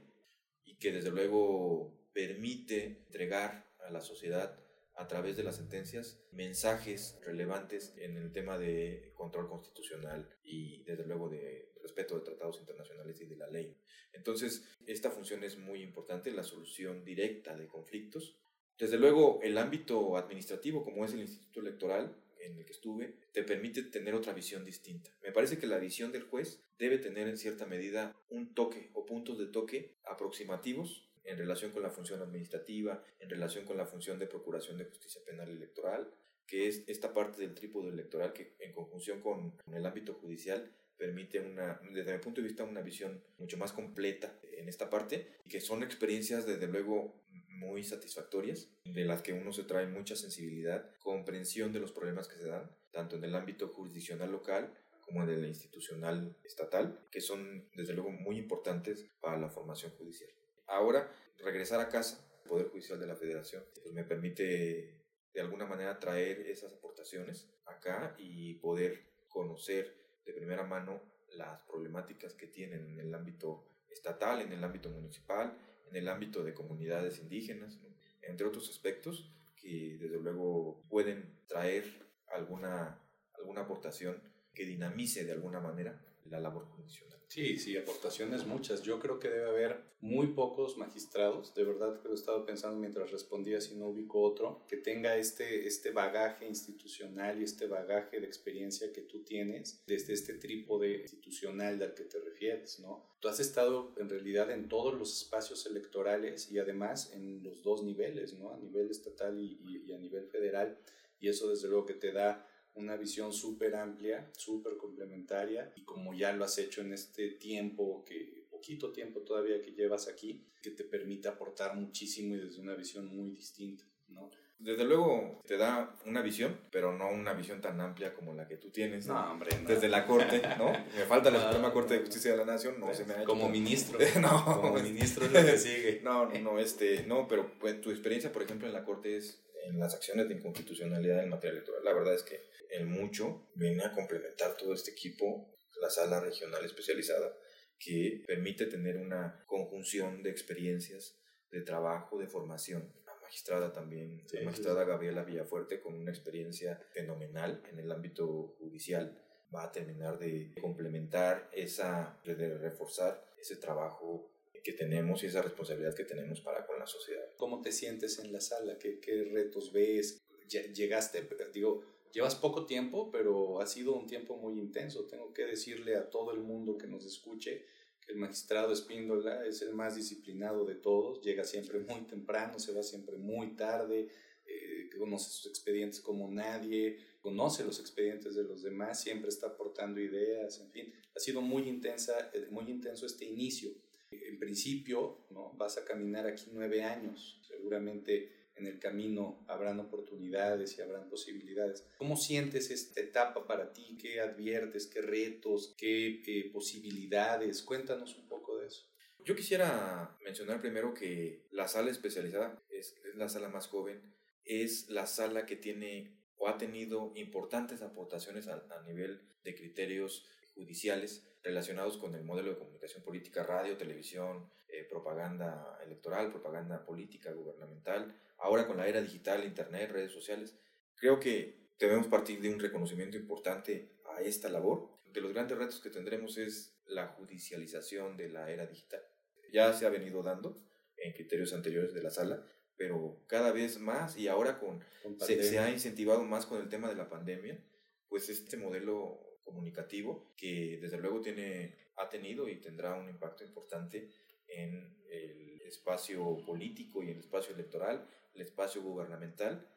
y que desde luego permite entregar a la sociedad a través de las sentencias mensajes relevantes en el tema de control constitucional y desde luego de respeto de tratados internacionales y de la ley. Entonces, esta función es muy importante, la solución directa de conflictos. Desde luego, el ámbito administrativo, como es el Instituto Electoral, en el que estuve, te permite tener otra visión distinta. Me parece que la visión del juez debe tener en cierta medida un toque o puntos de toque aproximativos en relación con la función administrativa, en relación con la función de procuración de justicia penal electoral, que es esta parte del trípode electoral que en conjunción con, el ámbito judicial permite una, desde mi punto de vista, una visión mucho más completa en esta parte y que son experiencias desde luego muy satisfactorias, de las que uno se trae mucha sensibilidad, comprensión de los problemas que se dan, tanto en el ámbito jurisdiccional local como en el institucional estatal, que son desde luego muy importantes para la formación judicial. Ahora, regresar a casa, el Poder Judicial de la Federación, pues me permite de alguna manera traer esas aportaciones acá y poder conocer de primera mano las problemáticas que tienen en el ámbito estatal, en el ámbito municipal, en el ámbito de comunidades indígenas, entre otros aspectos que desde luego pueden traer alguna, alguna aportación que dinamice de alguna manera la labor jurisdiccional. Sí, sí, aportaciones muchas. Yo creo que debe haber muy pocos magistrados, de verdad que lo he estado pensando mientras respondía si no ubico otro, que tenga este, este bagaje institucional y este bagaje de experiencia que tú tienes desde este trípode institucional al que te refieres, ¿no? Tú has estado en realidad en todos los espacios electorales y además en los dos niveles, ¿no? A nivel estatal y, y a nivel federal y eso desde luego que te da una visión súper amplia, súper complementaria y como ya lo has hecho en este tiempo, que poquito tiempo todavía que llevas aquí, que te permite aportar muchísimo y desde una visión muy distinta, ¿no? Desde luego te da una visión, pero no una visión tan amplia como la que tú tienes. No, hombre, Desde la Corte, ¿no? Me falta la Suprema Corte de Justicia de la Nación, no se me ha Como ministro. no. Como ministro es lo que sigue. No, no, este, no, pero pues, tu experiencia, por ejemplo, en la Corte es en las acciones de inconstitucionalidad en materia electoral. La verdad es que el mucho viene a complementar todo este equipo, la sala regional especializada, que permite tener una conjunción de experiencias, de trabajo, de formación. La magistrada también, la magistrada Gabriela Villafuerte, con una experiencia fenomenal en el ámbito judicial, va a terminar de complementar esa, de reforzar ese trabajo que tenemos y esa responsabilidad que tenemos para con la sociedad. ¿Cómo te sientes en la sala? ¿Qué, qué retos ves? Llegaste, digo, llevas poco tiempo, pero ha sido un tiempo muy intenso. Tengo que decirle a todo el mundo que nos escuche que el magistrado Espíndola es el más disciplinado de todos, llega siempre muy temprano, se va siempre muy tarde, eh, conoce sus expedientes como nadie, conoce los expedientes de los demás, siempre está aportando ideas, en fin, ha sido muy intensa, eh, muy intenso este inicio. En principio, ¿no? vas a caminar aquí nueve años, seguramente en el camino habrán oportunidades y habrán posibilidades. ¿Cómo sientes esta etapa para ti? ¿Qué adviertes? ¿Qué retos? ¿Qué eh, posibilidades? Cuéntanos un poco de eso. Yo quisiera mencionar primero que la sala especializada es, la sala más joven, es la sala que tiene o ha tenido importantes aportaciones a, a nivel de criterios judiciales relacionados con el modelo de comunicación política, radio, televisión, eh, propaganda electoral, propaganda política, gubernamental, ahora con la era digital, internet, redes sociales. Creo que debemos partir de un reconocimiento importante a esta labor. De los grandes retos que tendremos es la judicialización de la era digital. Ya se ha venido dando en criterios anteriores de la sala, pero cada vez más y ahora con, se, se ha incentivado más con el tema de la pandemia, pues este modelo comunicativo que desde luego tiene, ha tenido y tendrá un impacto importante en el espacio político y el espacio electoral, el espacio gubernamental,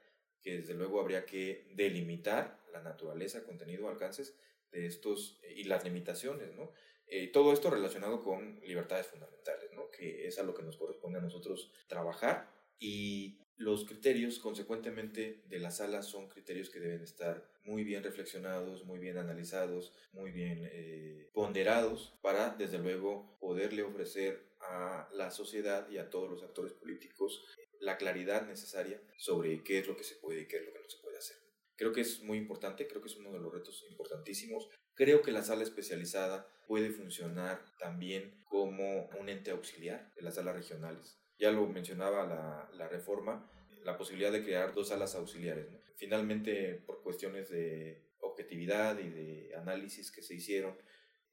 que desde luego habría que delimitar la naturaleza, contenido, alcances de estos y las limitaciones, ¿no? Eh, todo esto relacionado con libertades fundamentales, ¿no? Que es a lo que nos corresponde a nosotros trabajar y los criterios, consecuentemente, de la sala son criterios que deben estar muy bien reflexionados, muy bien analizados, muy bien eh, ponderados para, desde luego, poderle ofrecer a la sociedad y a todos los actores políticos la claridad necesaria sobre qué es lo que se puede y qué es lo que no se puede hacer. Creo que es muy importante, creo que es uno de los retos importantísimos. Creo que la sala especializada puede funcionar también como un ente auxiliar de las salas regionales ya lo mencionaba la, reforma, la posibilidad de crear dos salas auxiliares. Finalmente, por cuestiones de objetividad y de análisis que se hicieron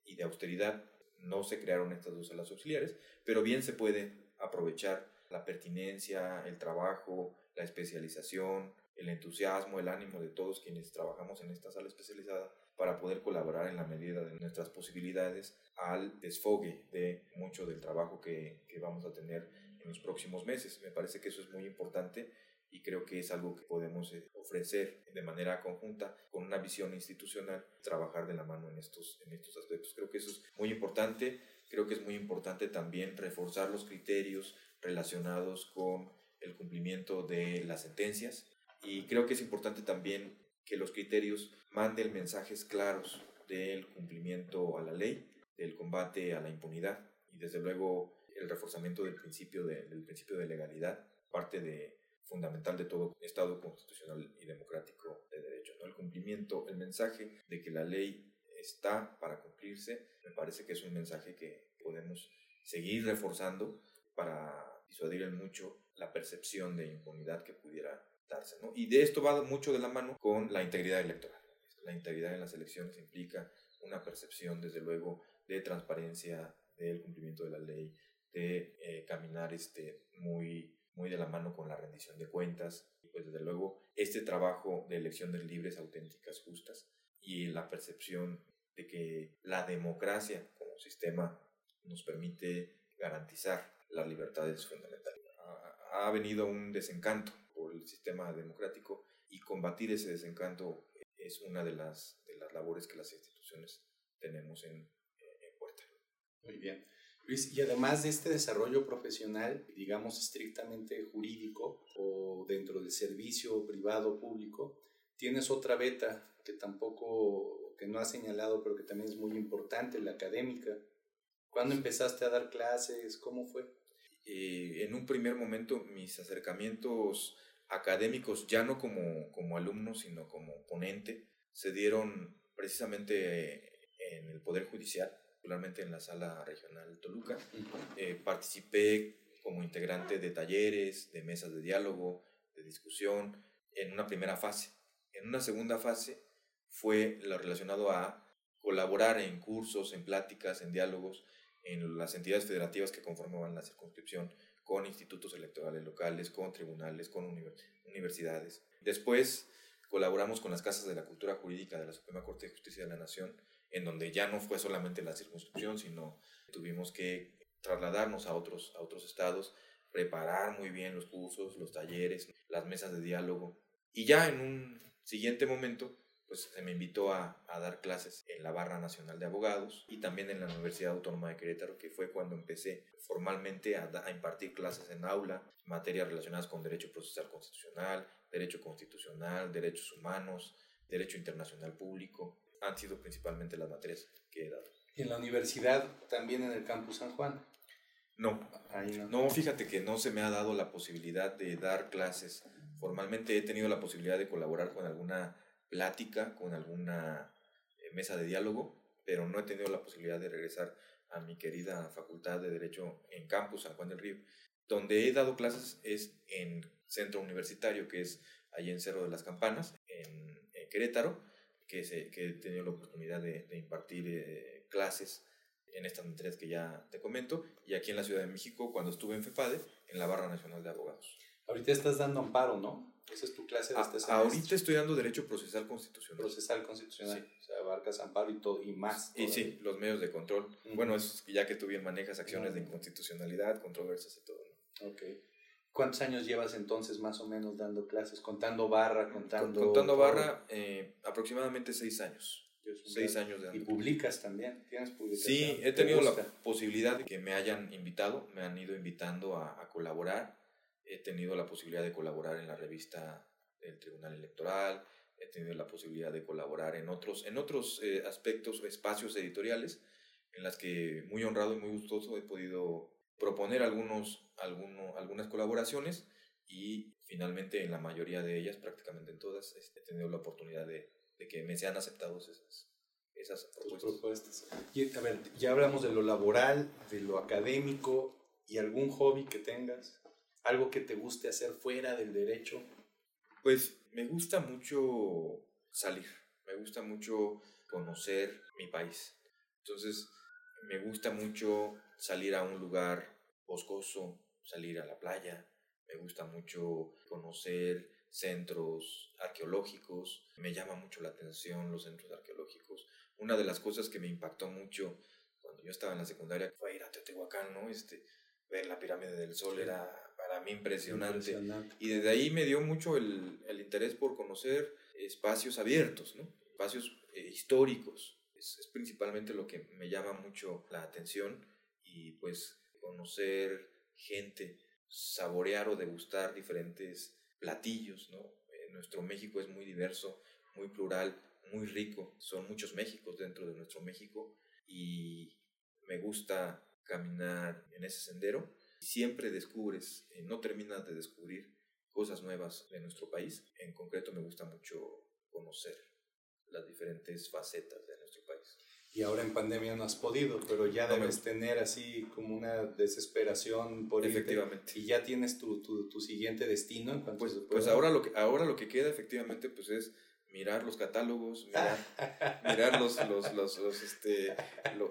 y de austeridad, no se crearon estas dos salas auxiliares, pero bien se puede aprovechar la pertinencia, el trabajo, la especialización, el entusiasmo, el ánimo de todos quienes trabajamos en esta sala especializada para poder colaborar en la medida de nuestras posibilidades al desfogue de mucho del trabajo que, que vamos a tener en los próximos meses. Me parece que eso es muy importante y creo que es algo que podemos eh, ofrecer de manera conjunta con una visión institucional, trabajar de la mano en estos, en estos aspectos. Creo que eso es muy importante. Creo que es muy importante también reforzar los criterios relacionados con el cumplimiento de las sentencias y creo que es importante también que los criterios manden mensajes claros del cumplimiento a la ley, del combate a la impunidad y desde luego el reforzamiento del principio de, del principio de legalidad, parte de, fundamental de todo Estado constitucional y democrático de derecho. ¿no? El cumplimiento, el mensaje de que la ley está para cumplirse, me parece que es un mensaje que podemos seguir reforzando para disuadir en mucho la percepción de impunidad que pudiera darse. ¿no? Y de esto va mucho de la mano con la integridad electoral. La integridad en las elecciones implica una percepción, desde luego, de transparencia, del cumplimiento de la ley, de eh, caminar este, muy, muy de la mano con la rendición de cuentas. Y pues desde luego este trabajo de elecciones libres, auténticas, justas y la percepción de que la democracia como sistema nos permite garantizar las libertades fundamentales. Ha, ha venido un desencanto por el sistema democrático y combatir ese desencanto es una de las, de las labores que las instituciones tenemos en, en puerta. Muy bien. Luis, y además de este desarrollo profesional, digamos estrictamente jurídico o dentro del servicio privado público, tienes otra beta que tampoco, que no has señalado, pero que también es muy importante, la académica. ¿Cuándo empezaste a dar clases? ¿Cómo fue? Eh, en un primer momento mis acercamientos académicos, ya no como, como alumno, sino como ponente, se dieron precisamente en el Poder Judicial particularmente en la sala regional Toluca. Eh, participé como integrante de talleres, de mesas de diálogo, de discusión, en una primera fase. En una segunda fase fue lo relacionado a colaborar en cursos, en pláticas, en diálogos, en las entidades federativas que conformaban la circunscripción, con institutos electorales locales, con tribunales, con universidades. Después colaboramos con las casas de la cultura jurídica de la Suprema Corte de Justicia de la Nación, en donde ya no fue solamente la circunscripción, sino tuvimos que trasladarnos a otros, a otros estados, preparar muy bien los cursos, los talleres, las mesas de diálogo. Y ya en un siguiente momento pues se me invitó a, a, dar clases en la Barra Nacional de Abogados y también en la Universidad Autónoma de Querétaro, que fue cuando empecé formalmente a, a, impartir clases en aula, materias relacionadas con derecho procesal constitucional, derecho constitucional, derechos humanos, derecho internacional público. Han sido principalmente las materias que he dado. ¿Y en la universidad también en el campus San Juan? No, Ahí no. no, fíjate que no se me ha dado la posibilidad de dar clases. Formalmente he tenido la posibilidad de colaborar con alguna plática, con alguna eh, mesa de diálogo, pero no he tenido la posibilidad de regresar a mi querida Facultad de Derecho en Campus San Juan del Río. Donde he dado clases es en centro universitario, que es ahí en Cerro de las Campanas, en, Querétaro, que, se, que, he tenido la oportunidad de, impartir eh, clases en estas materias que ya te comento, y aquí en la Ciudad de México, cuando estuve en FEPADE, en la Barra Nacional de Abogados. Ahorita estás dando amparo, ¿no? Esa es tu clase de este semestre. Ahorita estoy dando Derecho Procesal Constitucional. Procesal Constitucional. O sea, abarcas amparo y todo, y más. Y sí, los medios de control. Bueno, es ya que tú bien manejas acciones de inconstitucionalidad, controversias y todo. Ok. ¿Cuántos años llevas entonces más o menos dando clases? Contando barra, contando... Contando barra, eh, aproximadamente seis años. Seis años de ¿Y publicas también? ¿Tienes publicación? Sí, he tenido la posibilidad de que me hayan invitado, me han ido invitando a, a colaborar he tenido la posibilidad de colaborar en la revista del Tribunal Electoral, he tenido la posibilidad de colaborar en otros, en otros eh, aspectos, espacios editoriales, en las que muy honrado y muy gustoso he podido proponer algunos, algunos, algunas colaboraciones y finalmente en la mayoría de ellas, prácticamente en todas, este, he tenido la oportunidad de, de que me sean aceptados esas, esas propuestas. propuestas. Y, a ver, ya hablamos de lo laboral, de lo académico y algún hobby que tengas algo que te guste hacer fuera del derecho? Pues me gusta mucho salir, me gusta mucho conocer mi país. Entonces, me gusta mucho salir a un lugar boscoso, salir a la playa, me gusta mucho conocer centros arqueológicos, me llama mucho la atención los centros arqueológicos. Una de las cosas que me impactó mucho cuando yo estaba en la secundaria fue ir a Teotihuacán, ¿no? Este, ver la pirámide del sol era para mí impresionante. Y desde ahí me dio mucho el, el interés por conocer espacios abiertos, ¿no? espacios eh, históricos. Es, es, principalmente lo que me llama mucho la atención y pues conocer gente, saborear o degustar diferentes platillos. ¿no? Eh, nuestro México es muy diverso, muy plural, muy rico. Son muchos Méxicos dentro de nuestro México y me gusta caminar en ese sendero siempre descubres, eh, no terminas de descubrir cosas nuevas de nuestro país. En concreto me gusta mucho conocer las diferentes facetas de nuestro. Y ahora en pandemia no has podido, pero ya debes tener así como una desesperación por Efectivamente. y ya tienes tu, tu, tu siguiente destino en cuanto pues, pues ahora lo que ahora lo que queda efectivamente pues es mirar los catálogos, mirar, mirar los, los, los, los este,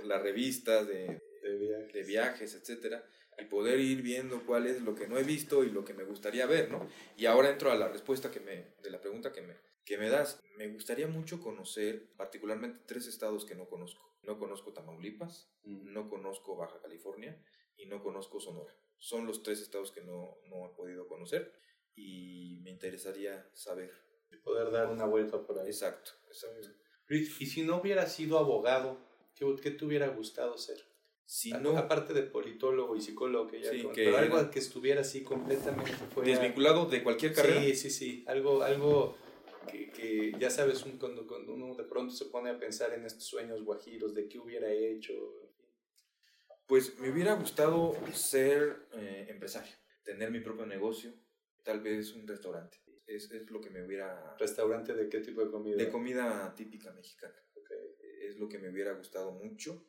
las revistas de, de viajes, de viajes etcétera y poder ir viendo cuál es lo que no he visto y lo que me gustaría ver, ¿no? Y ahora entro a la respuesta que me, de la pregunta que me, que me das. Me gustaría mucho conocer particularmente tres estados que no conozco. No conozco Tamaulipas, no conozco Baja California y no conozco Sonora. Son los tres estados que no, no he podido conocer y me interesaría saber. Y poder dar una vuelta por ahí. Exacto, exacto. Y si no hubiera sido abogado, ¿qué, qué te hubiera gustado ser? Si no, aparte de politólogo y psicólogo que ya pero algo que estuviera así completamente fuera, desvinculado de cualquier carrera sí sí sí algo algo que, que ya sabes cuando, cuando uno de pronto se pone a pensar en estos sueños guajiros de qué hubiera hecho pues me hubiera gustado ser eh, empresario tener mi propio negocio tal vez un restaurante es, es, lo que me hubiera restaurante de qué tipo de comida de comida típica mexicana okay. es lo que me hubiera gustado mucho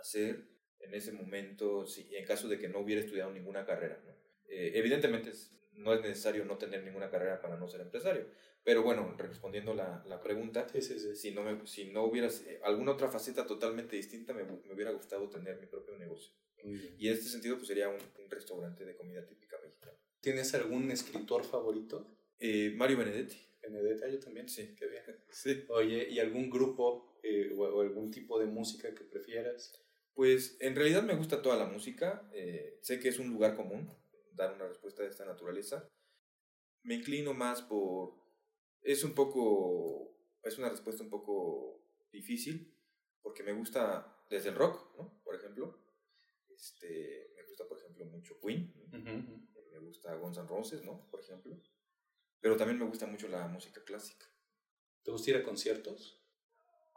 hacer en ese momento, si, en caso de que no hubiera estudiado ninguna carrera, ¿no? Eh, evidentemente no es necesario no tener ninguna carrera para no ser empresario, pero bueno, respondiendo la, la pregunta, Si, no me, si no hubiera eh, alguna otra faceta totalmente distinta, me, me hubiera gustado tener mi propio negocio. Y en este sentido, pues sería un, restaurante de comida típica mexicana. ¿Tienes algún escritor favorito? Eh, Mario Benedetti. Benedetti, ah, yo también. Sí, qué bien. Sí. Oye, ¿y algún grupo eh, o, algún tipo de música que prefieras? Pues en realidad me gusta toda la música. Eh, sé que es un lugar común dar una respuesta de esta naturaleza. Me inclino más por... Es un poco... Es una respuesta un poco difícil porque me gusta desde el rock, ¿no? Por ejemplo. Este, me gusta, por ejemplo, mucho Queen. Me gusta Guns N' Roses, ¿no? Por ejemplo. Pero también me gusta mucho la música clásica. ¿Te gusta ir a conciertos?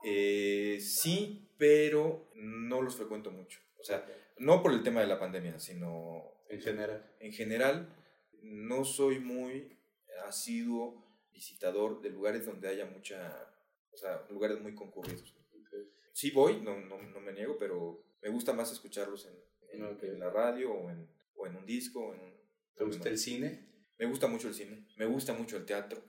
Eh, sí, pero no los frecuento mucho. O sea, no por el tema de la pandemia, sino... En general. En general, no soy muy asiduo visitador de lugares donde haya mucha... O sea, lugares muy concurridos. Sí voy, no, no, no, me niego, pero me gusta más escucharlos en, en, la radio o en, o en un disco. O en, ¿Te gusta el cine? Me gusta mucho el cine, me gusta mucho el teatro.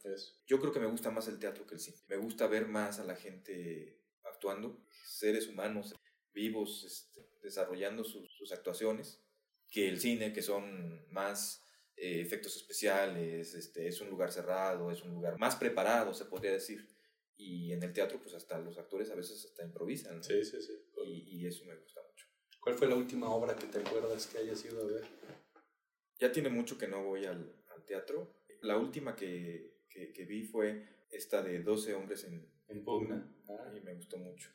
Yo creo que me gusta más el teatro que el cine. Me gusta ver más a la gente actuando, seres humanos vivos, este, desarrollando sus, sus, actuaciones, que el cine, que son más eh, efectos especiales, este, es un lugar cerrado, es un lugar más preparado, se podría decir. Y en el teatro, pues hasta los actores a veces hasta improvisan. Sí, sí, sí. Y, y eso me gusta mucho. ¿Cuál fue la última obra que te acuerdas que hayas ido a ver? Ya tiene mucho que no voy al, teatro. La última que, que, vi fue esta de 12 hombres en, en Pugna. Ah. Y me gustó mucho.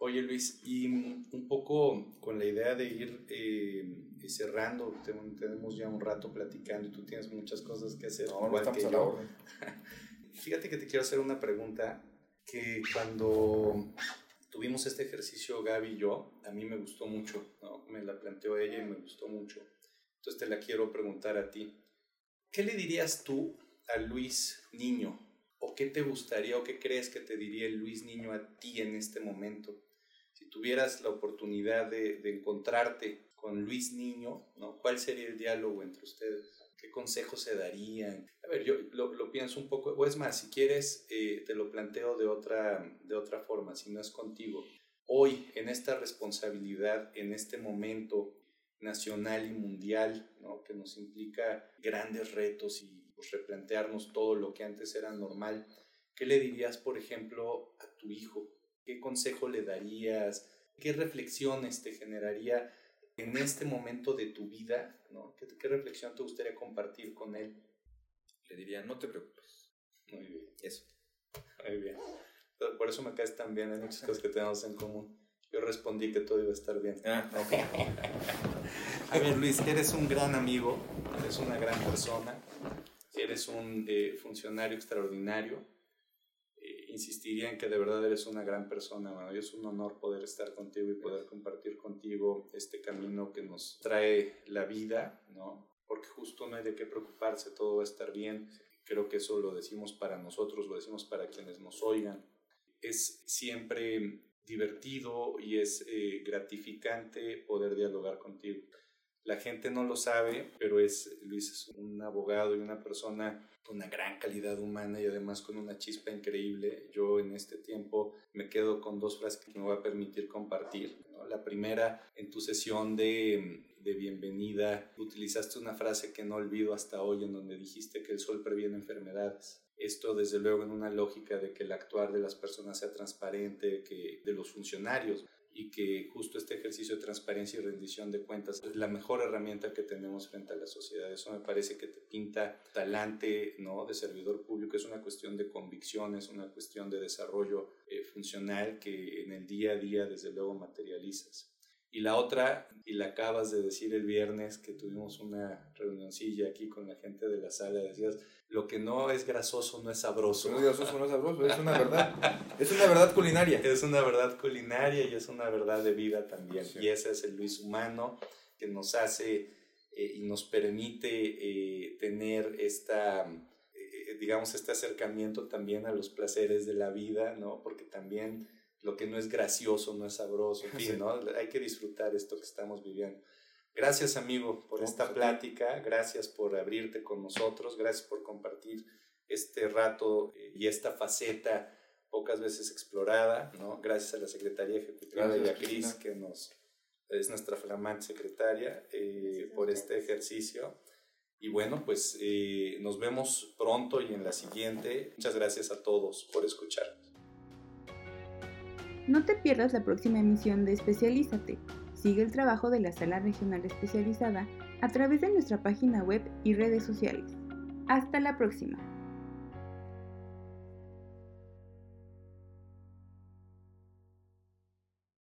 Oye Luis, y un poco con la idea de ir eh, cerrando, tenemos ya un rato platicando y tú tienes muchas cosas que hacer. No, no estamos a la orden. Fíjate que te quiero hacer una pregunta que cuando tuvimos este ejercicio Gaby y yo, a mí me gustó mucho, ¿no? me la planteó ella y me gustó mucho. Entonces te la quiero preguntar a ti. ¿Qué le dirías tú a Luis niño? ¿O qué te gustaría o qué crees que te diría el Luis niño a ti en este momento? Si tuvieras la oportunidad de, encontrarte con Luis niño, ¿no? ¿cuál sería el diálogo entre ustedes? ¿Qué consejos se darían? A ver, yo lo, pienso un poco, o es más, si quieres, eh, te lo planteo de otra, de otra forma, si no es contigo. Hoy, en esta responsabilidad, en este momento, nacional y mundial, ¿no? que nos implica grandes retos y pues, replantearnos todo lo que antes era normal. ¿Qué le dirías, por ejemplo, a tu hijo? ¿Qué consejo le darías? ¿Qué reflexiones te generaría en este momento de tu vida? ¿no? ¿Qué, ¿Qué reflexión te gustaría compartir con él? Le diría, no te preocupes. Muy bien. Eso. Muy bien. Por eso me caes tan bien, hay muchas cosas que tenemos en común. Yo respondí que todo iba a estar bien. Ah, a ver, Luis, eres un gran amigo, eres una gran persona, eres un eh, funcionario extraordinario. Insistiría en que de verdad eres una gran persona, mano. es un honor poder estar contigo y poder compartir contigo este camino que nos trae la vida, ¿no? Porque justo no hay de qué preocuparse, todo va a estar bien. Creo que eso lo decimos para nosotros, lo decimos para quienes nos oigan. Es siempre divertido y es eh, gratificante poder dialogar contigo. La gente no lo sabe, pero es, Luis es un abogado y una persona con una gran calidad humana y además con una chispa increíble. Yo en este tiempo me quedo con dos frases que me voy a permitir compartir. La primera, en tu sesión de, de bienvenida, utilizaste una frase que no olvido hasta hoy en donde dijiste que el sol previene enfermedades. Esto desde luego en una lógica de que el actuar de las personas sea transparente, que de los funcionarios y que justo este ejercicio de transparencia y rendición de cuentas es la mejor herramienta que tenemos frente a la sociedad. Eso me parece que te pinta talante ¿no? de servidor público. Es una cuestión de convicción, es una cuestión de desarrollo eh, funcional que en el día a día desde luego materializas. Y la otra, y la acabas de decir el viernes que tuvimos una reunioncilla aquí con la gente de la sala, decías, lo que no es grasoso no es sabroso. No es grasoso, no es sabroso, es una verdad. es una verdad culinaria. Es una verdad culinaria y es una verdad de vida también. Y ese es el Luis humano que nos hace eh, y nos permite eh, tener esta, eh, digamos, este acercamiento también a los placeres de la vida, ¿no? Porque también lo que no es gracioso no es sabroso, en fin, ¿no? Hay que disfrutar esto que estamos viviendo. Gracias amigo por esta plática, gracias por abrirte con nosotros, gracias por compartir este rato eh, y esta faceta pocas veces explorada, ¿no? Gracias a la Secretaría Ejecutiva de la CRIS, que nos, es nuestra flamante secretaria, eh, por este ejercicio. Y bueno, pues eh, nos vemos pronto y en la siguiente. Muchas gracias a todos por escucharnos. No te pierdas la próxima emisión de Especialízate. Sigue el trabajo de la Sala Regional Especializada a través de nuestra página web y redes sociales. Hasta la próxima.